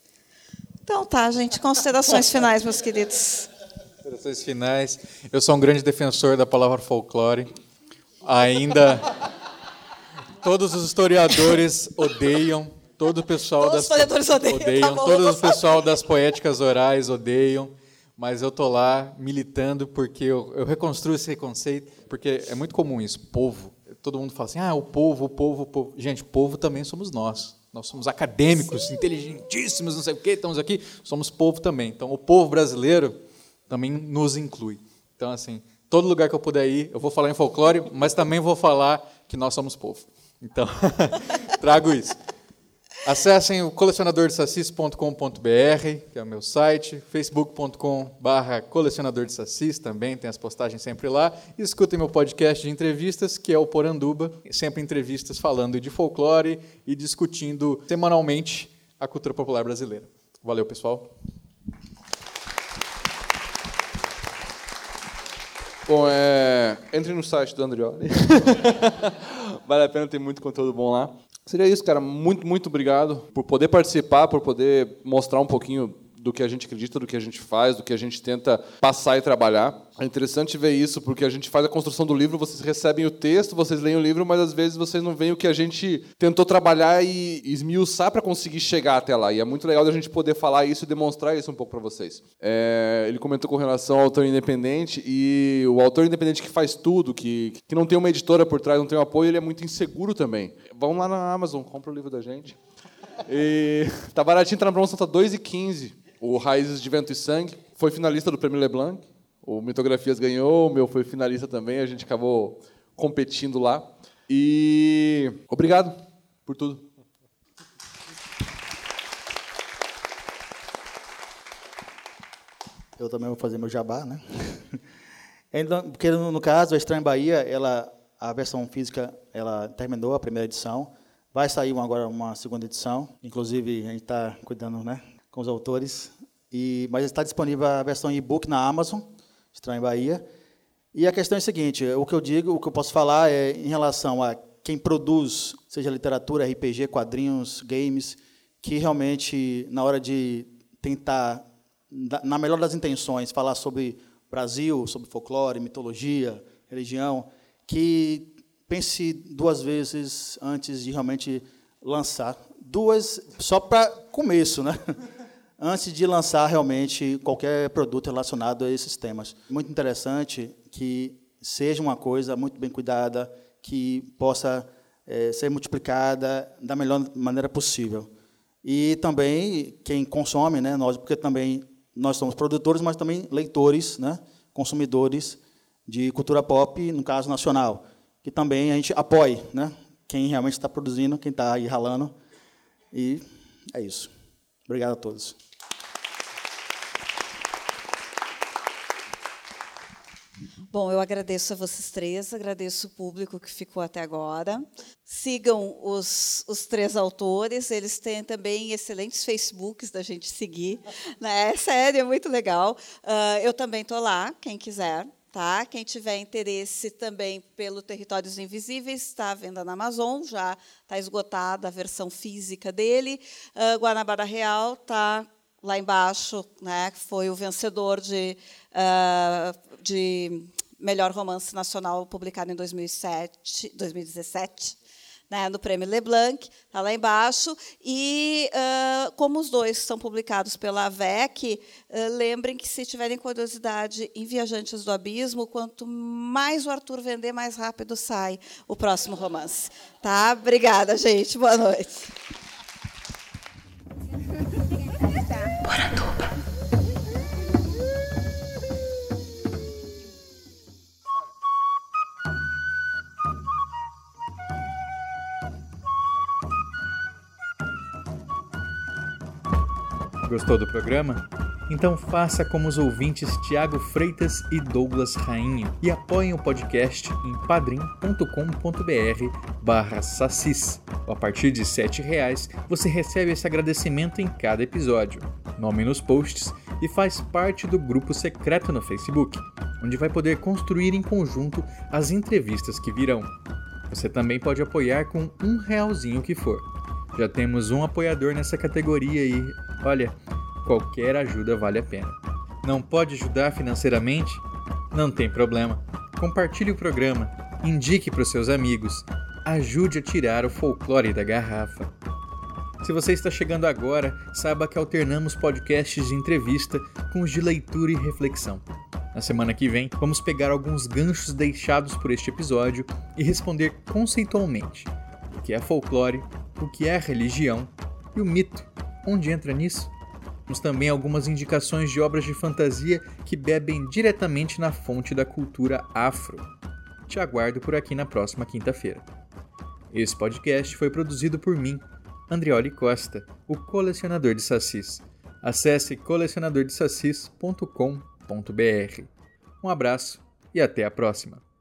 Então tá, gente. Considerações finais, meus queridos. Considerações finais. Eu sou um grande defensor da palavra folclore. Ainda. Todos os historiadores odeiam. Todo o pessoal Todos das. Os historiadores odeiam. odeiam tá todo o pessoal das poéticas orais odeiam mas eu tô lá militando porque eu, eu reconstruo esse conceito, porque é muito comum isso, povo. Todo mundo fala assim, ah, o povo, o povo, o povo. Gente, povo também somos nós. Nós somos acadêmicos, Sim. inteligentíssimos, não sei o quê, estamos aqui. Somos povo também. Então, o povo brasileiro também nos inclui. Então, assim, todo lugar que eu puder ir, eu vou falar em folclore, mas também vou falar que nós somos povo. Então, trago isso. Acessem o colecionadordesassis.com.br, que é o meu site, facebook.com.br colecionador de sassis, também tem as postagens sempre lá. E escutem meu podcast de entrevistas, que é o Poranduba, sempre entrevistas falando de folclore e discutindo semanalmente a cultura popular brasileira. Valeu, pessoal. Bom, é... entre no site do Andrioli. vale a pena, tem muito conteúdo bom lá. Seria isso, cara. Muito, muito obrigado por poder participar, por poder mostrar um pouquinho do que a gente acredita, do que a gente faz, do que a gente tenta passar e trabalhar. É interessante ver isso, porque a gente faz a construção do livro, vocês recebem o texto, vocês leem o livro, mas às vezes vocês não veem o que a gente tentou trabalhar e esmiuçar para conseguir chegar até lá. E é muito legal a gente poder falar isso e demonstrar isso um pouco para vocês. É, ele comentou com relação ao autor independente, e o autor independente que faz tudo, que, que não tem uma editora por trás, não tem um apoio, ele é muito inseguro também. Vão lá na Amazon, compra o livro da gente. E tá baratinho, tá na promoção, tá 2,15 o Raízes de Vento e Sangue foi finalista do Prêmio Leblanc. O Mitografias ganhou, o meu foi finalista também. A gente acabou competindo lá. E obrigado por tudo. Eu também vou fazer meu jabá, né? Então, porque no, caso, a Estranha Bahia, ela, a versão física, ela terminou a primeira edição. Vai sair agora uma segunda edição. Inclusive, a gente está cuidando, né? Com os autores. E, mas está disponível a versão e-book na Amazon, Estranho Bahia. E a questão é a seguinte: o que eu digo, o que eu posso falar é em relação a quem produz, seja literatura, RPG, quadrinhos, games, que realmente, na hora de tentar, na melhor das intenções, falar sobre Brasil, sobre folclore, mitologia, religião, que pense duas vezes antes de realmente lançar. Duas, só para começo, né? antes de lançar realmente qualquer produto relacionado a esses temas. Muito interessante que seja uma coisa muito bem cuidada, que possa é, ser multiplicada da melhor maneira possível. E também quem consome, né, nós, porque também nós somos produtores, mas também leitores, né, consumidores de cultura pop, no caso nacional, que também a gente apoie, né, quem realmente está produzindo, quem está aí ralando. E é isso. Obrigado a todos. Bom, eu agradeço a vocês três, agradeço o público que ficou até agora. Sigam os, os três autores, eles têm também excelentes Facebooks da gente seguir. Né? É sério, é muito legal. Uh, eu também estou lá, quem quiser. Tá? Quem tiver interesse também pelo Territórios Invisíveis, está à venda na Amazon, já está esgotada a versão física dele. Uh, Guanabara Real está lá embaixo, né, foi o vencedor de, uh, de melhor romance nacional publicado em 2007, 2017, né, no Prêmio Leblanc, está lá embaixo. E, uh, como os dois são publicados pela AVEC, uh, lembrem que, se tiverem curiosidade em Viajantes do Abismo, quanto mais o Arthur vender, mais rápido sai o próximo romance. Tá? Obrigada, gente. Boa noite. Gostou do programa? Então faça como os ouvintes Tiago Freitas e Douglas Rainha e apoiem o podcast em padrim.com.br barra sacis. A partir de R$ reais você recebe esse agradecimento em cada episódio, nome nos posts e faz parte do grupo secreto no Facebook, onde vai poder construir em conjunto as entrevistas que virão. Você também pode apoiar com um realzinho que for. Já temos um apoiador nessa categoria e, olha, qualquer ajuda vale a pena. Não pode ajudar financeiramente? Não tem problema. Compartilhe o programa, indique para os seus amigos, ajude a tirar o folclore da garrafa. Se você está chegando agora, saiba que alternamos podcasts de entrevista com os de leitura e reflexão. Na semana que vem, vamos pegar alguns ganchos deixados por este episódio e responder conceitualmente que é folclore, o que é religião e o mito, onde entra nisso. Temos também algumas indicações de obras de fantasia que bebem diretamente na fonte da cultura afro. Te aguardo por aqui na próxima quinta-feira. Esse podcast foi produzido por mim, Andrioli Costa, o colecionador de sacis. Acesse colecionadordesacis.com.br. Um abraço e até a próxima!